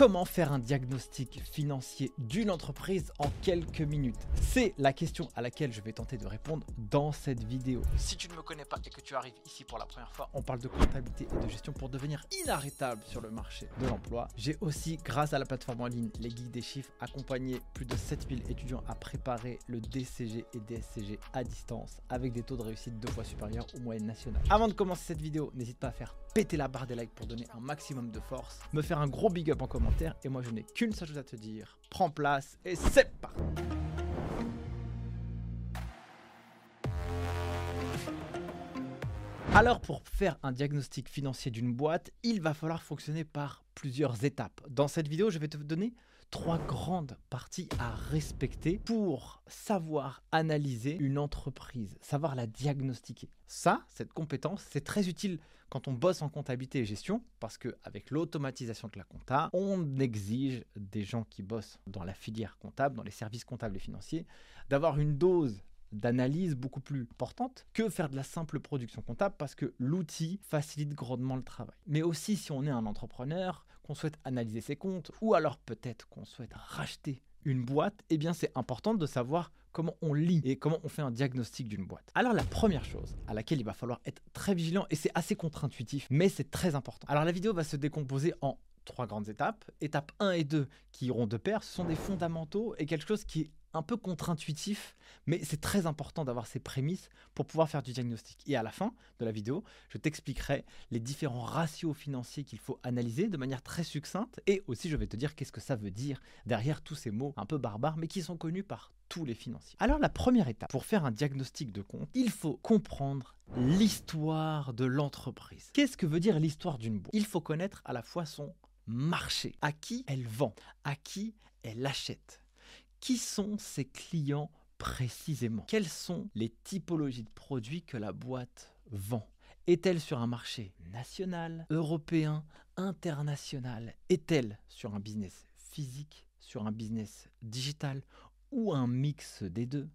Comment faire un diagnostic financier d'une entreprise en quelques minutes? C'est la question à laquelle je vais tenter de répondre dans cette vidéo. Si tu ne me connais pas et que tu arrives ici pour la première fois, on parle de comptabilité et de gestion pour devenir inarrêtable sur le marché de l'emploi. J'ai aussi, grâce à la plateforme en ligne Les Geeks des Chiffres, accompagné plus de 7000 étudiants à préparer le DCG et DSCG à distance avec des taux de réussite deux fois supérieurs aux moyennes nationales. Avant de commencer cette vidéo, n'hésite pas à faire péter la barre des likes pour donner un maximum de force, me faire un gros big up en commentaire et moi je n'ai qu'une seule chose à te dire. Prends place et c'est parti Alors pour faire un diagnostic financier d'une boîte, il va falloir fonctionner par plusieurs étapes. Dans cette vidéo, je vais te donner trois grandes parties à respecter pour savoir analyser une entreprise, savoir la diagnostiquer. Ça, cette compétence, c'est très utile quand on bosse en comptabilité et gestion, parce qu'avec l'automatisation de la compta, on exige des gens qui bossent dans la filière comptable, dans les services comptables et financiers, d'avoir une dose d'analyse beaucoup plus importante que faire de la simple production comptable parce que l'outil facilite grandement le travail. Mais aussi si on est un entrepreneur, qu'on souhaite analyser ses comptes ou alors peut-être qu'on souhaite racheter une boîte, eh bien c'est important de savoir comment on lit et comment on fait un diagnostic d'une boîte. Alors la première chose à laquelle il va falloir être très vigilant et c'est assez contre-intuitif mais c'est très important. Alors la vidéo va se décomposer en trois grandes étapes. Étape 1 et 2 qui iront de pair, ce sont des fondamentaux et quelque chose qui est un peu contre-intuitif, mais c'est très important d'avoir ces prémices pour pouvoir faire du diagnostic. Et à la fin de la vidéo, je t'expliquerai les différents ratios financiers qu'il faut analyser de manière très succincte, et aussi je vais te dire qu'est-ce que ça veut dire derrière tous ces mots un peu barbares, mais qui sont connus par tous les financiers. Alors la première étape pour faire un diagnostic de compte, il faut comprendre l'histoire de l'entreprise. Qu'est-ce que veut dire l'histoire d'une boîte? Il faut connaître à la fois son marché, à qui elle vend, à qui elle achète qui sont ses clients précisément? Quelles sont les typologies de produits que la boîte vend? Est-elle sur un marché national, européen, international? Est-elle sur un business physique, sur un business digital ou un mix des deux?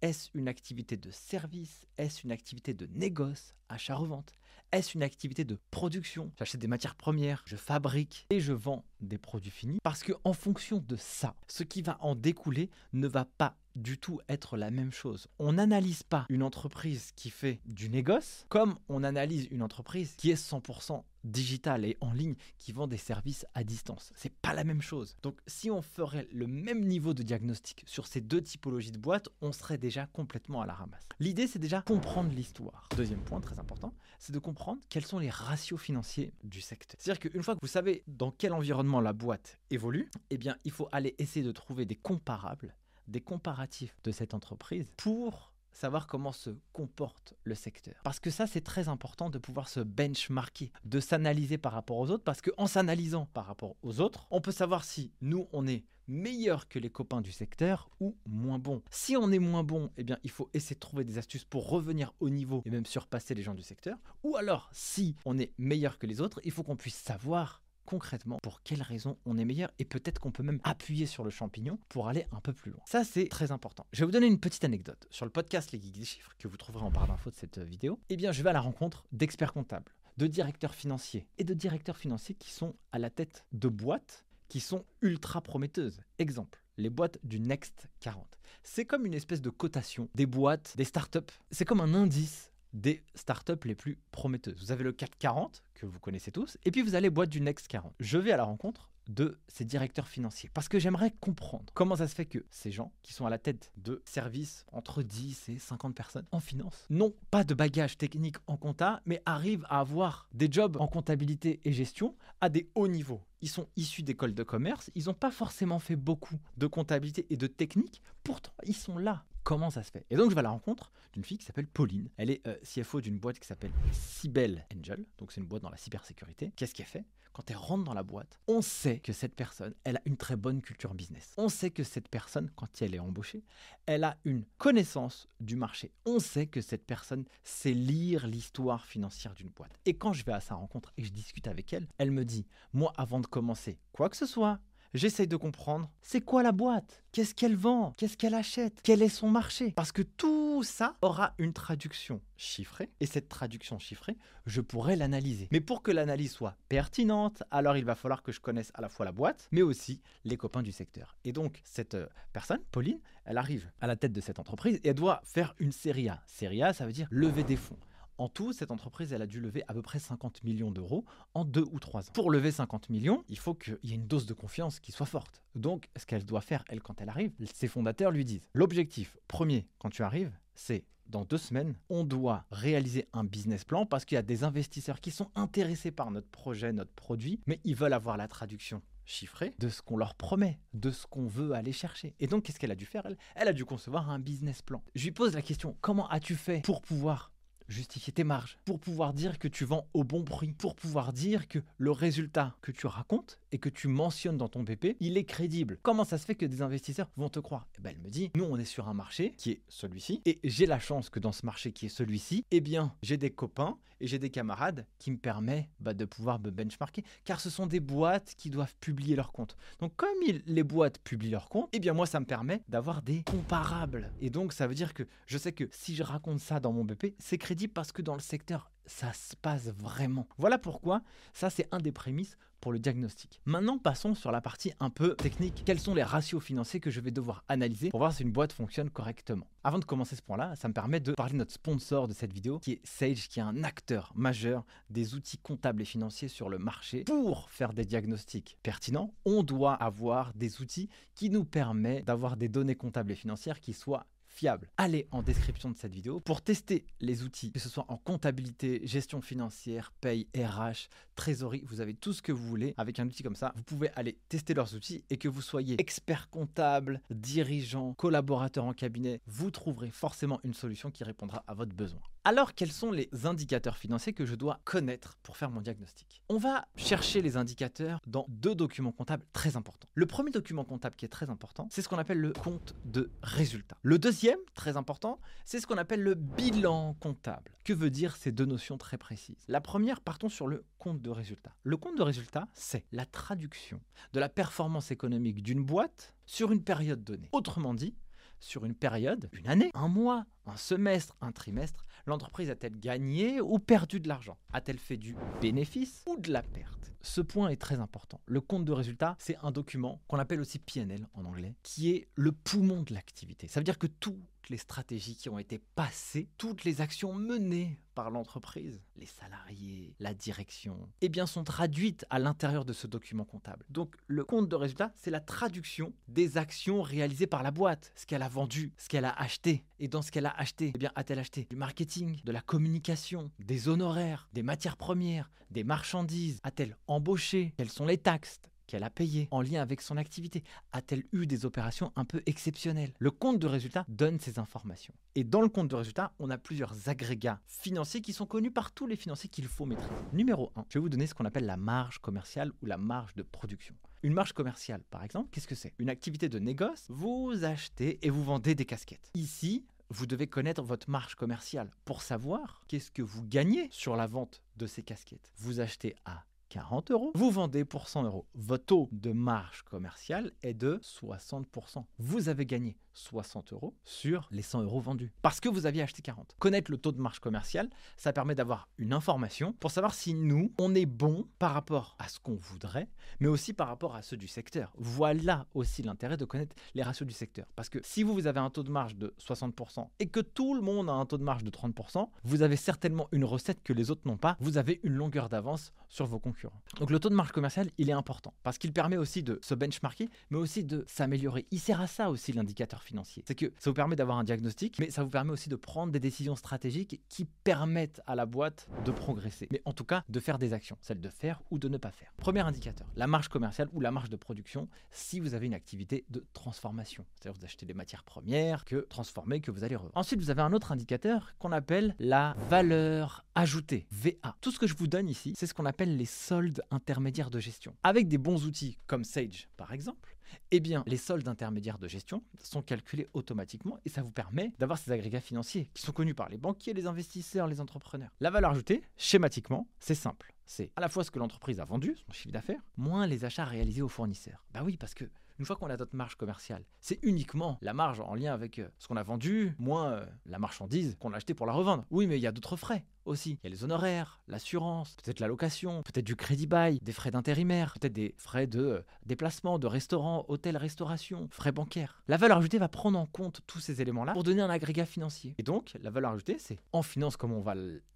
Est-ce une activité de service? Est-ce une activité de négoce, achat-revente? Est-ce une activité de production? J'achète des matières premières, je fabrique et je vends des produits finis parce que en fonction de ça, ce qui va en découler ne va pas du tout être la même chose. On n'analyse pas une entreprise qui fait du négoce comme on analyse une entreprise qui est 100% digitale et en ligne qui vend des services à distance. C'est pas la même chose. Donc si on ferait le même niveau de diagnostic sur ces deux typologies de boîtes, on serait déjà complètement à la ramasse. L'idée c'est déjà comprendre l'histoire. Deuxième point très important, c'est de comprendre quels sont les ratios financiers du secteur. C'est-à-dire qu'une fois que vous savez dans quel environnement la boîte évolue, eh bien il faut aller essayer de trouver des comparables des comparatifs de cette entreprise pour savoir comment se comporte le secteur. Parce que ça, c'est très important de pouvoir se benchmarker, de s'analyser par rapport aux autres, parce qu'en s'analysant par rapport aux autres, on peut savoir si nous, on est meilleur que les copains du secteur ou moins bon. Si on est moins bon, eh bien, il faut essayer de trouver des astuces pour revenir au niveau et même surpasser les gens du secteur. Ou alors, si on est meilleur que les autres, il faut qu'on puisse savoir concrètement pour quelles raisons on est meilleur et peut-être qu'on peut même appuyer sur le champignon pour aller un peu plus loin. Ça, c'est très important. Je vais vous donner une petite anecdote. Sur le podcast Les Geeks des Chiffres, que vous trouverez en barre d'infos de cette vidéo, eh bien, je vais à la rencontre d'experts comptables, de directeurs financiers et de directeurs financiers qui sont à la tête de boîtes qui sont ultra prometteuses. Exemple, les boîtes du Next 40. C'est comme une espèce de cotation des boîtes, des startups. C'est comme un indice des startups les plus prometteuses. Vous avez le CAC 40 que vous connaissez tous, et puis vous allez boîte du Next 40. Je vais à la rencontre de ces directeurs financiers parce que j'aimerais comprendre comment ça se fait que ces gens qui sont à la tête de services entre 10 et 50 personnes en finance n'ont pas de bagage technique en compta mais arrivent à avoir des jobs en comptabilité et gestion à des hauts niveaux. Ils sont issus d'écoles de commerce, ils n'ont pas forcément fait beaucoup de comptabilité et de technique, pourtant ils sont là comment ça se fait. Et donc je vais à la rencontre d'une fille qui s'appelle Pauline. Elle est euh, CFO d'une boîte qui s'appelle Cybelle Angel, donc c'est une boîte dans la cybersécurité. Qu'est-ce qu'elle fait? Quand elle rentre dans la boîte, on sait que cette personne, elle a une très bonne culture business. On sait que cette personne, quand elle est embauchée, elle a une connaissance du marché. On sait que cette personne sait lire l'histoire financière d'une boîte. Et quand je vais à sa rencontre et je discute avec elle, elle me dit, moi avant de commencer quoi que ce soit, j'essaye de comprendre c'est quoi la boîte? Qu'est-ce qu'elle vend? Qu'est-ce qu'elle achète? Quel est son marché? Parce que tout ça aura une traduction chiffrée. Et cette traduction chiffrée, je pourrais l'analyser. Mais pour que l'analyse soit pertinente, alors il va falloir que je connaisse à la fois la boîte, mais aussi les copains du secteur. Et donc, cette euh, personne, Pauline, elle arrive à la tête de cette entreprise et elle doit faire une série A. Série A, ça veut dire lever des fonds. En tout, cette entreprise, elle a dû lever à peu près 50 millions d'euros en deux ou trois ans. Pour lever 50 millions, il faut qu'il y ait une dose de confiance qui soit forte. Donc, ce qu'elle doit faire, elle, quand elle arrive, ses fondateurs lui disent, l'objectif premier, quand tu arrives, c'est dans deux semaines, on doit réaliser un business plan parce qu'il y a des investisseurs qui sont intéressés par notre projet, notre produit, mais ils veulent avoir la traduction chiffrée de ce qu'on leur promet, de ce qu'on veut aller chercher. Et donc, qu'est-ce qu'elle a dû faire elle, elle a dû concevoir un business plan. Je lui pose la question, comment as-tu fait pour pouvoir justifier tes marges, pour pouvoir dire que tu vends au bon prix, pour pouvoir dire que le résultat que tu racontes et que tu mentionnes dans ton PP, il est crédible. Comment ça se fait que des investisseurs vont te croire? Eh ben, Elle me dit, nous on est sur un marché qui est celui-ci, et j'ai la chance que dans ce marché qui est celui-ci, eh bien j'ai des copains et j'ai des camarades qui me permettent bah, de pouvoir me benchmarker, car ce sont des boîtes qui doivent publier leurs comptes. Donc comme les boîtes publient leurs comptes, eh bien moi ça me permet d'avoir des comparables. Et donc ça veut dire que je sais que si je raconte ça dans mon BP, c'est crédible parce que dans le secteur, ça se passe vraiment. Voilà pourquoi ça c'est un des prémices pour le diagnostic. Maintenant, passons sur la partie un peu technique. Quels sont les ratios financiers que je vais devoir analyser pour voir si une boîte fonctionne correctement? Avant de commencer ce point-là, ça me permet de parler de notre sponsor de cette vidéo, qui est Sage, qui est un acteur majeur des outils comptables et financiers sur le marché. Pour faire des diagnostics pertinents, on doit avoir des outils qui nous permettent d'avoir des données comptables et financières qui soient fiable. Allez en description de cette vidéo pour tester les outils, que ce soit en comptabilité, gestion financière, paye, RH, trésorerie, vous avez tout ce que vous voulez avec un outil comme ça. Vous pouvez aller tester leurs outils et que vous soyez expert comptable, dirigeant, collaborateur en cabinet, vous trouverez forcément une solution qui répondra à votre besoin. Alors, quels sont les indicateurs financiers que je dois connaître pour faire mon diagnostic? On va chercher les indicateurs dans deux documents comptables très importants. Le premier document comptable qui est très important, c'est ce qu'on appelle le compte de résultat. Le deuxième, très important, c'est ce qu'on appelle le bilan comptable. Que veut dire ces deux notions très précises? La première, partons sur le compte de résultat. Le compte de résultat, c'est la traduction de la performance économique d'une boîte sur une période donnée. Autrement dit, sur une période, une année, un mois, un semestre, un trimestre, l'entreprise a-t-elle gagné ou perdu de l'argent? A-t-elle fait du bénéfice ou de la perte? Ce point est très important. Le compte de résultat, c'est un document qu'on appelle aussi PNL en anglais, qui est le poumon de l'activité. Ça veut dire que tout les stratégies qui ont été passées, toutes les actions menées par l'entreprise, les salariés, la direction, eh bien sont traduites à l'intérieur de ce document comptable. Donc le compte de résultat, c'est la traduction des actions réalisées par la boîte, ce qu'elle a vendu, ce qu'elle a acheté. Et dans ce qu'elle a acheté, eh bien a-t-elle acheté du marketing, de la communication, des honoraires, des matières premières, des marchandises? A-t-elle embauché? Quelles sont les taxes? Qu'elle a payé en lien avec son activité A-t-elle eu des opérations un peu exceptionnelles? Le compte de résultat donne ces informations. Et dans le compte de résultat, on a plusieurs agrégats financiers qui sont connus par tous les financiers qu'il faut maîtriser. Numéro 1, je vais vous donner ce qu'on appelle la marge commerciale ou la marge de production. Une marge commerciale, par exemple, qu'est-ce que c'est? Une activité de négoce, vous achetez et vous vendez des casquettes. Ici, vous devez connaître votre marge commerciale pour savoir qu'est-ce que vous gagnez sur la vente de ces casquettes. Vous achetez à 40 euros, vous vendez pour 100 euros. Votre taux de marge commerciale est de 60%. Vous avez gagné 60 euros sur les 100 euros vendus parce que vous aviez acheté 40. Connaître le taux de marge commerciale, ça permet d'avoir une information pour savoir si nous, on est bon par rapport à ce qu'on voudrait, mais aussi par rapport à ceux du secteur. Voilà aussi l'intérêt de connaître les ratios du secteur. Parce que si vous, vous avez un taux de marge de 60% et que tout le monde a un taux de marge de 30%, vous avez certainement une recette que les autres n'ont pas. Vous avez une longueur d'avance sur vos concurrents. Donc le taux de marge commerciale, il est important parce qu'il permet aussi de se benchmarker, mais aussi de s'améliorer. Il sert à ça aussi l'indicateur financier. C'est que ça vous permet d'avoir un diagnostic, mais ça vous permet aussi de prendre des décisions stratégiques qui permettent à la boîte de progresser. Mais en tout cas, de faire des actions, celle de faire ou de ne pas faire. Premier indicateur, la marge commerciale ou la marge de production si vous avez une activité de transformation. C'est-à-dire vous achetez des matières premières que transformer, que vous allez revendre. Ensuite, vous avez un autre indicateur qu'on appelle la valeur ajoutée, VA. Tout ce que je vous donne ici, c'est ce qu'on appelle les soldes intermédiaires de gestion. Avec des bons outils comme Sage, par exemple, eh bien, les soldes intermédiaires de gestion sont calculés automatiquement et ça vous permet d'avoir ces agrégats financiers qui sont connus par les banquiers, les investisseurs, les entrepreneurs. La valeur ajoutée, schématiquement, c'est simple. C'est à la fois ce que l'entreprise a vendu, son chiffre d'affaires, moins les achats réalisés aux fournisseurs. Bah oui, parce que une fois qu'on a notre marge commerciale, c'est uniquement la marge en lien avec euh, ce qu'on a vendu, moins euh, la marchandise qu'on a achetée pour la revendre. Oui, mais il y a d'autres frais aussi. Il y a les honoraires, l'assurance, peut-être la location, peut-être du crédit bail, des frais d'intérimaire, peut-être des frais de euh, déplacement, de restaurant, hôtel, restauration, frais bancaires. La valeur ajoutée va prendre en compte tous ces éléments-là pour donner un agrégat financier. Et donc, la valeur ajoutée, c'est en finance, comme on va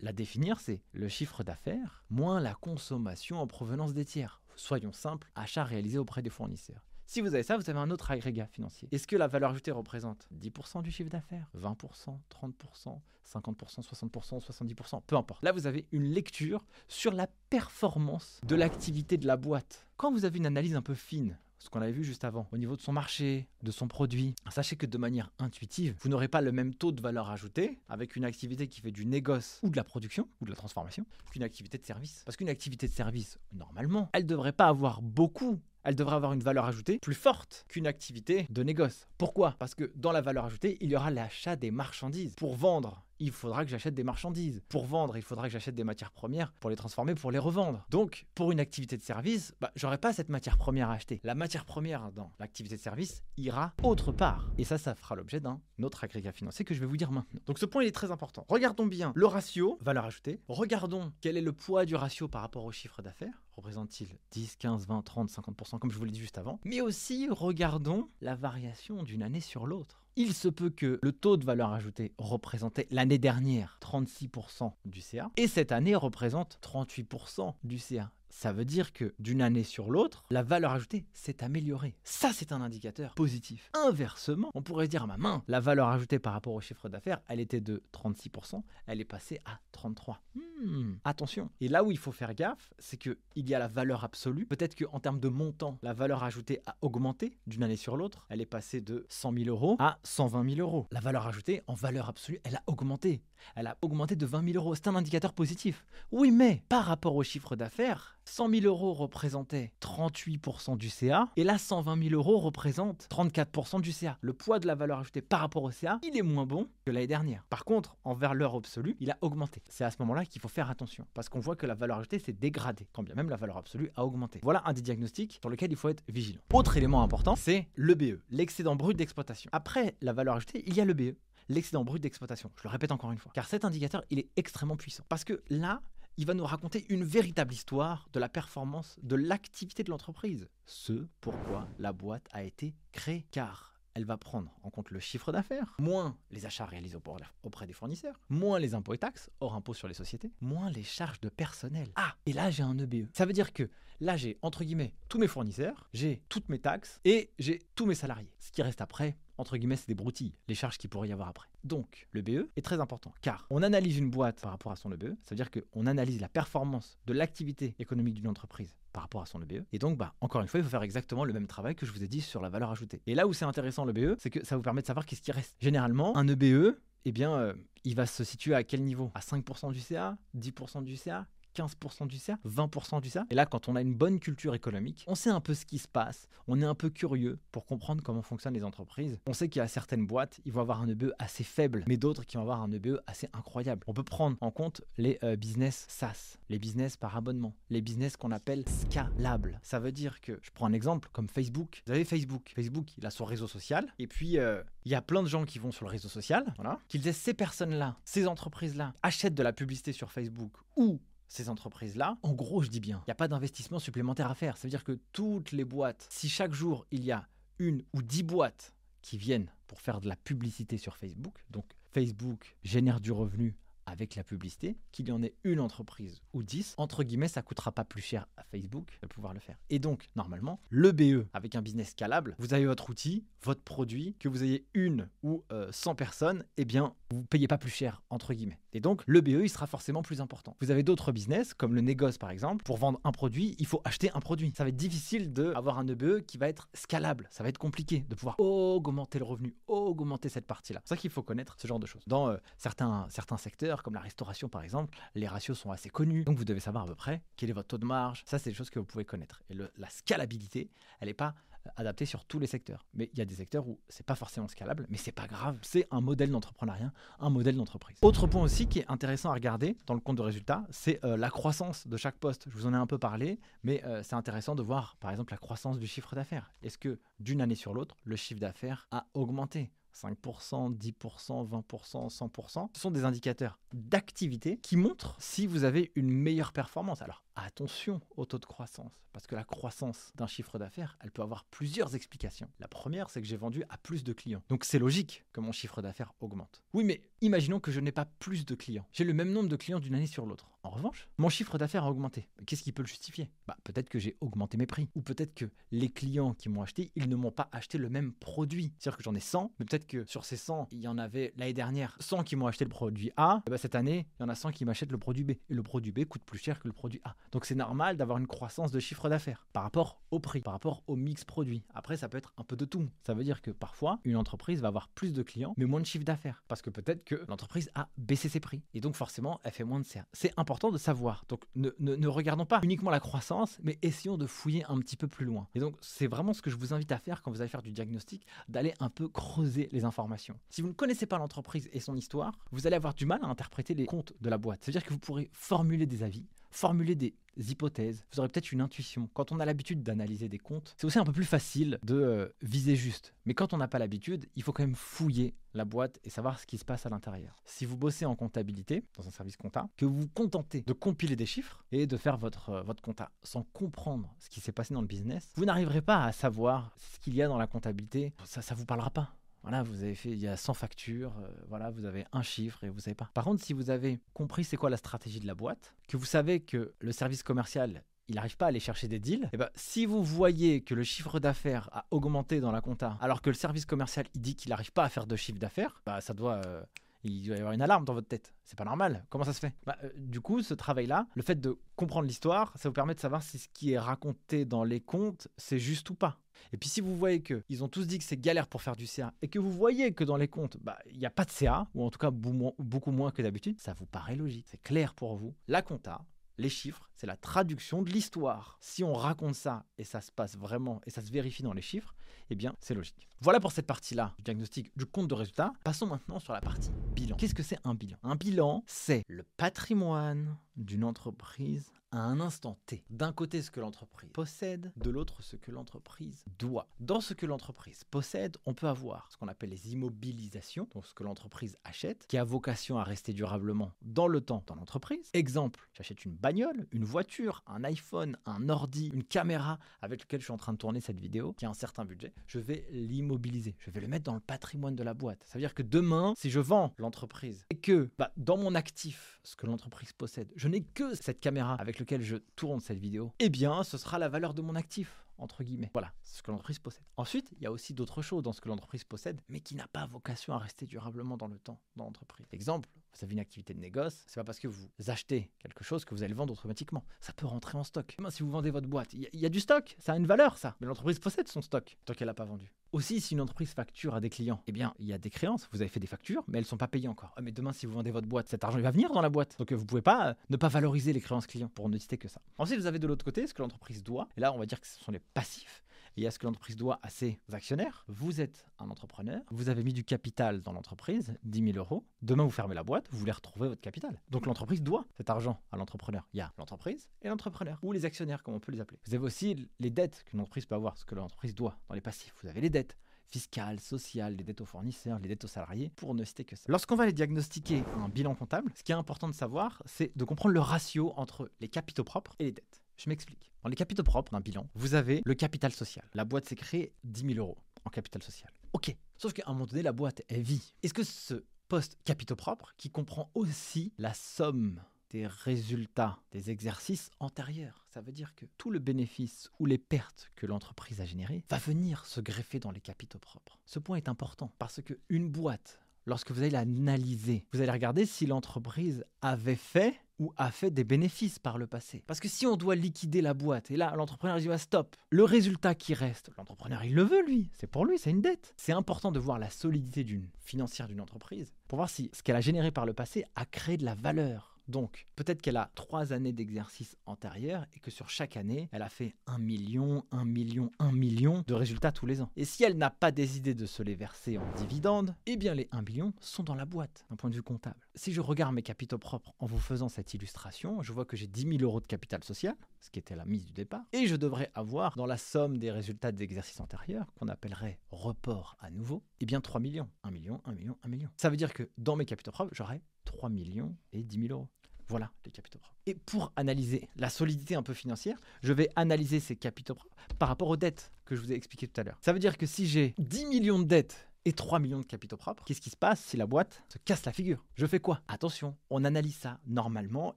la définir, c'est le chiffre d'affaires moins la consommation en provenance des tiers. Soyons simples, achat réalisé auprès des fournisseurs. Si vous avez ça, vous avez un autre agrégat financier. Est-ce que la valeur ajoutée représente 10% du chiffre d'affaires 20% 30% 50% 60% 70% Peu importe. Là, vous avez une lecture sur la performance de l'activité de la boîte. Quand vous avez une analyse un peu fine, ce qu'on avait vu juste avant, au niveau de son marché, de son produit. Sachez que de manière intuitive, vous n'aurez pas le même taux de valeur ajoutée avec une activité qui fait du négoce ou de la production ou de la transformation qu'une activité de service. Parce qu'une activité de service, normalement, elle ne devrait pas avoir beaucoup elle devrait avoir une valeur ajoutée plus forte qu'une activité de négoce. Pourquoi? Parce que dans la valeur ajoutée, il y aura l'achat des marchandises. Pour vendre, il faudra que j'achète des marchandises. Pour vendre, il faudra que j'achète des matières premières pour les transformer, pour les revendre. Donc, pour une activité de service, bah, j'aurai pas cette matière première à acheter. La matière première dans l'activité de service ira autre part. Et ça, ça fera l'objet d'un autre agrégat financier que je vais vous dire maintenant. Donc, ce point, il est très important. Regardons bien le ratio, valeur ajoutée. Regardons quel est le poids du ratio par rapport au chiffre d'affaires représente-t-il 10, 15, 20, 30, 50%, comme je vous l'ai dit juste avant. Mais aussi, regardons la variation d'une année sur l'autre. Il se peut que le taux de valeur ajoutée représentait l'année dernière 36% du CA et cette année représente 38% du CA. Ça veut dire que d'une année sur l'autre, la valeur ajoutée s'est améliorée. Ça, c'est un indicateur positif. Inversement, on pourrait dire, à ma main, la valeur ajoutée par rapport au chiffre d'affaires, elle était de 36%, elle est passée à 33%. Hmm, attention. Et là où il faut faire gaffe, c'est qu'il y a la valeur absolue. Peut-être qu'en termes de montant, la valeur ajoutée a augmenté d'une année sur l'autre. Elle est passée de 100 000 euros à 120 000 euros. La valeur ajoutée, en valeur absolue, elle a augmenté. Elle a augmenté de 20 000 euros. C'est un indicateur positif. Oui, mais par rapport au chiffre d'affaires, 100 000 euros représentaient 38% du CA, et là 120 000 euros représentent 34% du CA. Le poids de la valeur ajoutée par rapport au CA, il est moins bon que l'année dernière. Par contre, en valeur absolue, il a augmenté. C'est à ce moment-là qu'il faut faire attention, parce qu'on voit que la valeur ajoutée s'est dégradée, quand bien même la valeur absolue a augmenté. Voilà un des diagnostics sur lequel il faut être vigilant. Autre élément important, c'est l'EBE, l'excédent brut d'exploitation. Après la valeur ajoutée, il y a l'EBE, l'excédent brut d'exploitation. Je le répète encore une fois, car cet indicateur, il est extrêmement puissant. Parce que là, il va nous raconter une véritable histoire de la performance de l'activité de l'entreprise. Ce pourquoi la boîte a été créée. Car elle va prendre en compte le chiffre d'affaires, moins les achats réalisés auprès des fournisseurs, moins les impôts et taxes, hors impôts sur les sociétés, moins les charges de personnel. Ah, et là j'ai un EBE. Ça veut dire que là j'ai, entre guillemets, tous mes fournisseurs, j'ai toutes mes taxes et j'ai tous mes salariés. Ce qui reste après, entre guillemets, c'est des broutilles, les charges qu'il pourrait y avoir après. Donc, le BE est très important, car on analyse une boîte par rapport à son EBE, ça veut dire qu'on analyse la performance de l'activité économique d'une entreprise par rapport à son EBE. Et donc, bah, encore une fois, il faut faire exactement le même travail que je vous ai dit sur la valeur ajoutée. Et là où c'est intéressant le BE, c'est que ça vous permet de savoir qu'est-ce qui reste. Généralement, un EBE, eh bien, euh, il va se situer à quel niveau? À 5% du CA 10% du CA 15% du CA, 20% du CA. Et là, quand on a une bonne culture économique, on sait un peu ce qui se passe, on est un peu curieux pour comprendre comment fonctionnent les entreprises. On sait qu'il y a certaines boîtes, ils vont avoir un EBE assez faible, mais d'autres qui vont avoir un EBE assez incroyable. On peut prendre en compte les euh, business SaaS, les business par abonnement, les business qu'on appelle scalables. Ça veut dire que, je prends un exemple comme Facebook. Vous avez Facebook. Facebook, il a son réseau social, et puis euh, il y a plein de gens qui vont sur le réseau social, voilà, qu'ils aient ces personnes-là, ces entreprises-là, achètent de la publicité sur Facebook ou ces entreprises-là, en gros, je dis bien, il n'y a pas d'investissement supplémentaire à faire. Ça veut dire que toutes les boîtes, si chaque jour il y a une ou dix boîtes qui viennent pour faire de la publicité sur Facebook, donc Facebook génère du revenu avec la publicité, qu'il y en ait une entreprise ou dix, entre guillemets, ça coûtera pas plus cher à Facebook de pouvoir le faire. Et donc, normalement, le BE, avec un business scalable, vous avez votre outil, votre produit, que vous ayez une ou 100 euh, personnes, eh bien, vous payez pas plus cher, entre guillemets. Et donc, le BE, il sera forcément plus important. Vous avez d'autres business, comme le négoce par exemple. Pour vendre un produit, il faut acheter un produit. Ça va être difficile d'avoir un EBE qui va être scalable. Ça va être compliqué de pouvoir augmenter le revenu, augmenter cette partie-là. C'est ça qu'il faut connaître ce genre de choses. Dans euh, certains, certains secteurs, comme la restauration par exemple, les ratios sont assez connus. Donc, vous devez savoir à peu près quel est votre taux de marge. Ça, c'est des choses que vous pouvez connaître. Et la scalabilité, elle n'est pas adapté sur tous les secteurs. Mais il y a des secteurs où c'est pas forcément scalable, mais c'est pas grave. C'est un modèle d'entrepreneuriat, un modèle d'entreprise. Autre point aussi qui est intéressant à regarder dans le compte de résultat, c'est euh, la croissance de chaque poste. Je vous en ai un peu parlé, mais euh, c'est intéressant de voir par exemple la croissance du chiffre d'affaires. Est-ce que d'une année sur l'autre, le chiffre d'affaires a augmenté? 5%, 10%, 20%, 100%. Ce sont des indicateurs d'activité qui montrent si vous avez une meilleure performance. Alors attention au taux de croissance, parce que la croissance d'un chiffre d'affaires, elle peut avoir plusieurs explications. La première, c'est que j'ai vendu à plus de clients. Donc c'est logique que mon chiffre d'affaires augmente. Oui, mais imaginons que je n'ai pas plus de clients. J'ai le même nombre de clients d'une année sur l'autre. En revanche, mon chiffre d'affaires a augmenté. Qu'est-ce qui peut le justifier? Bah, Peut-être que j'ai augmenté mes prix. Ou peut-être que les clients qui m'ont acheté, ils ne m'ont pas acheté le même produit. C'est-à-dire que j'en ai 100, mais peut-être que sur ces 100, il y en avait l'année dernière 100 qui m'ont acheté le produit A. Et bah, cette année, il y en a 100 qui m'achètent le produit B. Et le produit B coûte plus cher que le produit A. Donc c'est normal d'avoir une croissance de chiffre d'affaires par rapport au prix, par rapport au mix produit. Après, ça peut être un peu de tout. Ça veut dire que parfois, une entreprise va avoir plus de clients, mais moins de chiffre d'affaires. Parce que peut-être que l'entreprise a baissé ses prix. Et donc forcément, elle fait moins de CA. C'est important de savoir. Donc ne, ne, regardons pas uniquement la croissance, mais essayons de fouiller un petit peu plus loin. Et donc c'est vraiment ce que je vous invite à faire quand vous allez faire du diagnostic, d'aller un peu creuser les informations. Si vous ne connaissez pas l'entreprise et son histoire, vous allez avoir du mal à interpréter les comptes de la boîte. C'est-à-dire que vous pourrez formuler des avis, formuler des hypothèses, vous aurez peut-être une intuition. Quand on a l'habitude d'analyser des comptes, c'est aussi un peu plus facile de euh, viser juste. Mais quand on n'a pas l'habitude, il faut quand même fouiller la boîte et savoir ce qui se passe à l'intérieur. Si vous bossez en comptabilité, dans un service compta, que vous vous contentez de compiler des chiffres et de faire votre, euh, votre compta sans comprendre ce qui s'est passé dans le business, vous n'arriverez pas à savoir ce qu'il y a dans la comptabilité. Ça ne vous parlera pas. Voilà, vous avez fait, il y a 100 factures, euh, voilà, vous avez un chiffre et vous savez pas. Par contre, si vous avez compris c'est quoi la stratégie de la boîte, que vous savez que le service commercial, il n'arrive pas à aller chercher des deals, et eh ben, si vous voyez que le chiffre d'affaires a augmenté dans la compta, alors que le service commercial, il dit qu'il n'arrive pas à faire de chiffre d'affaires, bah, ça doit... Euh, il doit y avoir une alarme dans votre tête. C'est pas normal. Comment ça se fait? Bah, euh, Du coup, ce travail-là, le fait de comprendre l'histoire, ça vous permet de savoir si ce qui est raconté dans les contes, c'est juste ou pas. Et puis si vous voyez qu'ils ont tous dit que c'est galère pour faire du CA et que vous voyez que dans les comptes, bah, il n'y a pas de CA, ou en tout cas beaucoup moins que d'habitude, ça vous paraît logique, c'est clair pour vous. La compta, les chiffres, c'est la traduction de l'histoire. Si on raconte ça et ça se passe vraiment et ça se vérifie dans les chiffres, eh bien, c'est logique. Voilà pour cette partie-là du diagnostic du compte de résultat. Passons maintenant sur la partie bilan. Qu'est-ce que c'est un bilan? Un bilan, c'est le patrimoine d'une entreprise à un instant T. D'un côté, ce que l'entreprise possède, de l'autre, ce que l'entreprise doit. Dans ce que l'entreprise possède, on peut avoir ce qu'on appelle les immobilisations, donc ce que l'entreprise achète, qui a vocation à rester durablement dans le temps dans l'entreprise. Exemple, j'achète une bagnole, une voiture, un iPhone, un ordi, une caméra avec lequel je suis en train de tourner cette vidéo, qui a un certain budget. Je vais l'immobiliser, je vais le mettre dans le patrimoine de la boîte. Ça veut dire que demain, si je vends l'entreprise et que bah, dans mon actif, ce que l'entreprise possède, je n'ai que cette caméra avec lequel je tourne cette vidéo, eh bien, ce sera la valeur de mon actif entre guillemets. Voilà, ce que l'entreprise possède. Ensuite, il y a aussi d'autres choses dans ce que l'entreprise possède, mais qui n'a pas vocation à rester durablement dans le temps dans l'entreprise. Exemple, vous avez une activité de négoce, c'est pas parce que vous achetez quelque chose que vous allez le vendre automatiquement. Ça peut rentrer en stock. Si vous vendez votre boîte, il y, a du stock, ça a une valeur ça. Mais l'entreprise possède son stock tant qu'elle l'a pas vendu. Aussi, si une entreprise facture à des clients, eh bien, il y a des créances. Vous avez fait des factures, mais elles sont pas payées encore. Ah, mais demain, si vous vendez votre boîte, cet argent il va venir dans la boîte. Donc vous pouvez pas euh, ne pas valoriser les créances clients pour ne citer que ça. Ensuite, vous avez de l'autre côté ce que l'entreprise doit. Et là, on va dire que ce sont les passifs et à ce que l'entreprise doit à ses actionnaires. Vous êtes un entrepreneur, vous avez mis du capital dans l'entreprise, 10 000 euros. Demain, vous fermez la boîte, vous voulez retrouver votre capital. Donc l'entreprise doit cet argent à l'entrepreneur. Il y a l'entreprise et l'entrepreneur, ou les actionnaires, comme on peut les appeler. Vous avez aussi les dettes qu'une entreprise peut avoir, ce que l'entreprise doit dans les passifs. Vous avez les dettes fiscales, sociales, les dettes aux fournisseurs, les dettes aux salariés, pour ne citer que ça. Lorsqu'on va aller diagnostiquer un bilan comptable, ce qui est important de savoir, c'est de comprendre le ratio entre les capitaux propres et les dettes. Je m'explique. Dans les capitaux propres d'un bilan, vous avez le capital social. La boîte s'est créée 10 000 euros en capital social. Ok. Sauf qu'à un moment donné, la boîte, elle vit. Est-ce que ce poste capitaux propres, qui comprend aussi la somme des résultats des exercices antérieurs. Ça veut dire que tout le bénéfice ou les pertes que l'entreprise a générées va venir se greffer dans les capitaux propres. Ce point est important parce que une boîte lorsque vous allez l'analyser, vous allez regarder si l'entreprise avait fait ou a fait des bénéfices par le passé. Parce que si on doit liquider la boîte, et là l'entrepreneur dit stop, le résultat qui reste, l'entrepreneur il le veut lui, c'est pour lui, c'est une dette. C'est important de voir la solidité d'une financière d'une entreprise pour voir si ce qu'elle a généré par le passé a créé de la valeur Donc, peut-être qu'elle a trois années d'exercice antérieur et que sur chaque année, elle a fait un million, un million, un million de résultats tous les ans. Et si elle n'a pas décidé de se les verser en dividendes, eh bien les 1 million sont dans la boîte d'un point de vue comptable. Si je regarde mes capitaux propres en vous faisant cette illustration, je vois que j'ai 10 000 euros de capital social, ce qui était la mise du départ, et je devrais avoir dans la somme des résultats d'exercice antérieur, qu'on appellerait report à nouveau, eh bien 3 millions. 1 million, 1 million, 1 million. Ça veut dire que dans mes capitaux propres, j'aurai 3 millions et 10 000 euros. Voilà les capitaux propres. Et pour analyser la solidité un peu financière, je vais analyser ces capitaux propres par rapport aux dettes que je vous ai expliquées tout à l'heure. Ça veut dire que si j'ai 10 millions de dettes et 3 millions de capitaux propres, qu'est-ce qui se passe si la boîte se casse la figure? Je fais quoi? Attention, on analyse ça. Normalement,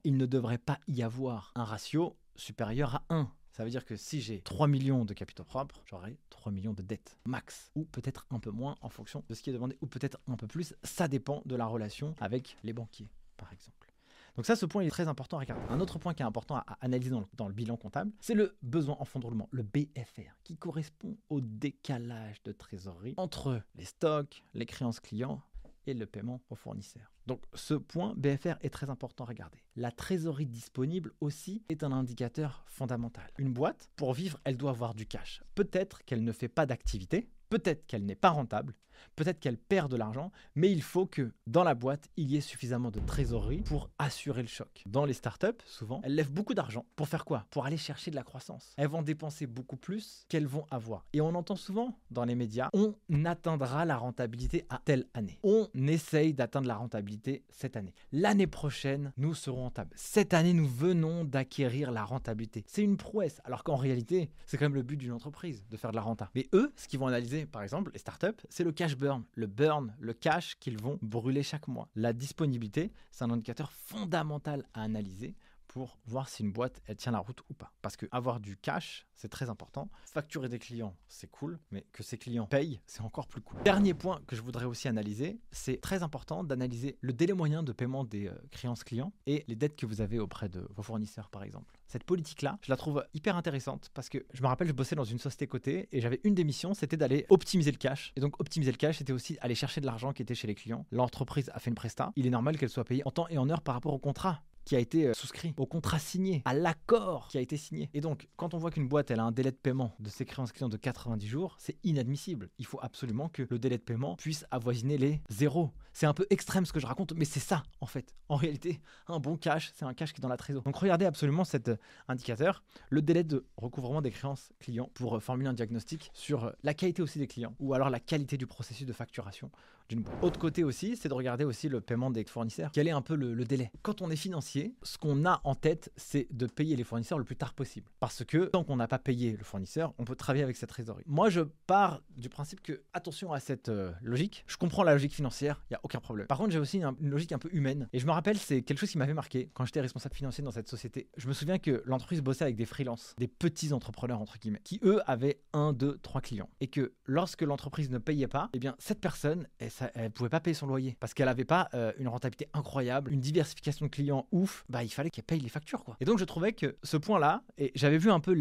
il ne devrait pas y avoir un ratio supérieur à 1. Ça veut dire que si j'ai 3 millions de capitaux propres, j'aurai 3 millions de dettes max. Ou peut-être un peu moins en fonction de ce qui est demandé, ou peut-être un peu plus. Ça dépend de la relation avec les banquiers, par exemple. Donc ça, ce point est très important à regarder. Un autre point qui est important à analyser dans le, bilan comptable, c'est le besoin en fonds de roulement, le BFR, qui correspond au décalage de trésorerie entre les stocks, les créances clients et le paiement aux fournisseurs. Donc ce point BFR est très important à regarder. La trésorerie disponible aussi est un indicateur fondamental. Une boîte, pour vivre, elle doit avoir du cash. Peut-être qu'elle ne fait pas d'activité, peut-être qu'elle n'est pas rentable, peut-être qu'elle perd de l'argent, mais il faut que dans la boîte, il y ait suffisamment de trésorerie pour assurer le choc. Dans les startups, souvent, elles lèvent beaucoup d'argent. Pour faire quoi? Pour aller chercher de la croissance. Elles vont dépenser beaucoup plus qu'elles vont avoir. Et on entend souvent dans les médias, on atteindra la rentabilité à telle année. On essaye d'atteindre la rentabilité cette année. L'année prochaine, nous serons rentables. Cette année, nous venons d'acquérir la rentabilité. C'est une prouesse, alors qu'en réalité, c'est quand même le but d'une entreprise, de faire de la renta. Mais eux, ce qu'ils vont analyser, par exemple, les startups, c'est le le burn, le cash qu'ils vont brûler chaque mois. La disponibilité, c'est un indicateur fondamental à analyser pour voir si une boîte elle tient la route ou pas. Parce que avoir du cash, c'est très important. Facturer des clients, c'est cool, mais que ces clients payent, c'est encore plus cool. Dernier point que je voudrais aussi analyser, c'est très important d'analyser le délai moyen de paiement des euh, créances clients et les dettes que vous avez auprès de vos fournisseurs, par exemple. Cette politique-là, je la trouve hyper intéressante parce que je me rappelle, je bossais dans une société cotée et j'avais une des missions, c'était d'aller optimiser le cash. Et donc optimiser le cash, c'était aussi aller chercher de l'argent qui était chez les clients. L'entreprise a fait une presta, il est normal qu'elle soit payée en temps et en heure par rapport au contrat qui a été euh, souscrit, au contrat signé, à l'accord qui a été signé. Et donc, quand on voit qu'une boîte elle a un délai de paiement de ses créances clients de 90 jours, c'est inadmissible. Il faut absolument que le délai de paiement puisse avoisiner les zéros. C'est un peu extrême ce que je raconte, mais c'est ça en fait. En réalité, un bon cash, c'est un cash qui est dans la trésorerie. Donc regardez absolument cet euh, indicateur, le délai de recouvrement des créances clients pour euh, formuler un diagnostic sur la qualité aussi des clients ou alors la qualité du processus de facturation. Autre côté aussi, c'est de regarder aussi le paiement des fournisseurs. Quel est un peu le, délai? Quand on est financier, ce qu'on a en tête, c'est de payer les fournisseurs le plus tard possible. Parce que tant qu'on n'a pas payé le fournisseur, on peut travailler avec cette trésorerie. Moi, je pars du principe que, attention à cette euh, logique, je comprends la logique financière, il n'y a aucun problème. Par contre, j'ai aussi une, logique un peu humaine. Et je me rappelle, c'est quelque chose qui m'avait marqué quand j'étais responsable financier dans cette société. Je me souviens que l'entreprise bossait avec des freelances, des petits entrepreneurs, entre guillemets, qui eux avaient un, deux, trois clients. Et que lorsque l'entreprise ne payait pas, eh bien, cette personne, elle, elle pouvait pas payer son loyer parce qu'elle n'avait pas euh, une rentabilité incroyable, une diversification de clients ouf, bah il fallait qu'elle paye les factures quoi. Et donc je trouvais que ce point-là, et j'avais vu un peu,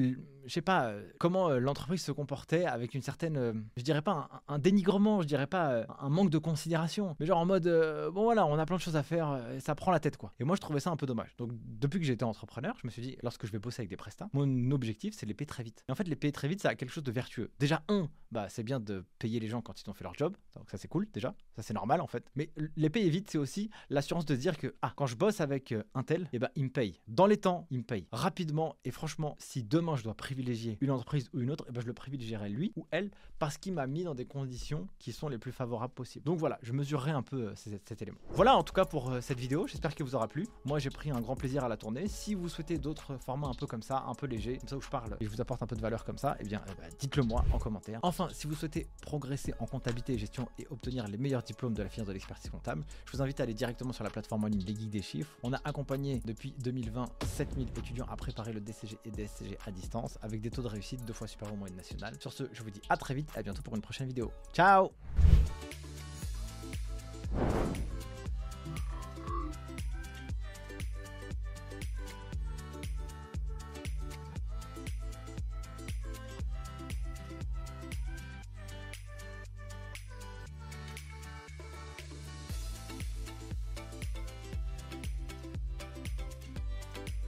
je sais pas, euh, comment euh, l'entreprise se comportait avec une certaine, je dirais pas un, dénigrement, je dirais pas un manque de considération, mais genre en mode, bon voilà, on a plein de choses à faire, ça prend la tête quoi. Et moi je trouvais ça un peu dommage. Donc depuis que j'étais entrepreneur, je me suis dit, lorsque je vais bosser avec des prestats, mon objectif c'est de les payer très vite. Et en fait les payer très vite, ça a quelque chose de vertueux. Déjà un, bah c'est bien de payer les gens quand ils ont fait leur job, donc ça c'est cool déjà, ça c'est normal en fait. Mais les payer vite, c'est aussi l'assurance de dire que ah, quand je bosse avec euh, un tel, eh ben, il me paye. Dans les temps, il me paye rapidement. Et franchement, si demain je dois une entreprise ou une autre, eh ben, je le privilégierai lui ou elle parce qu'il m'a mis dans des conditions qui sont les plus favorables possibles. Donc voilà, je mesurerai un peu euh, cet, élément. Voilà en tout cas pour euh, cette vidéo. J'espère qu'elle vous aura plu. Moi, j'ai pris un grand plaisir à la tourner. Si vous souhaitez d'autres formats un peu comme ça, un peu légers, comme ça où je parle et je vous apporte un peu de valeur comme ça, eh bien, eh ben, dites-le moi en commentaire. Enfin, si vous souhaitez progresser en comptabilité et gestion et obtenir les meilleurs diplômes de la finance de l'expertise comptable, je vous invite à aller directement sur la plateforme en ligne Les Geeks des Chiffres. On a accompagné depuis 2020 7000 étudiants à préparer le DCG et DSCG à distance avec des taux de réussite deux fois supérieurs aux moyennes nationales. Sur ce, je vous dis à très vite, à bientôt pour une prochaine vidéo. Ciao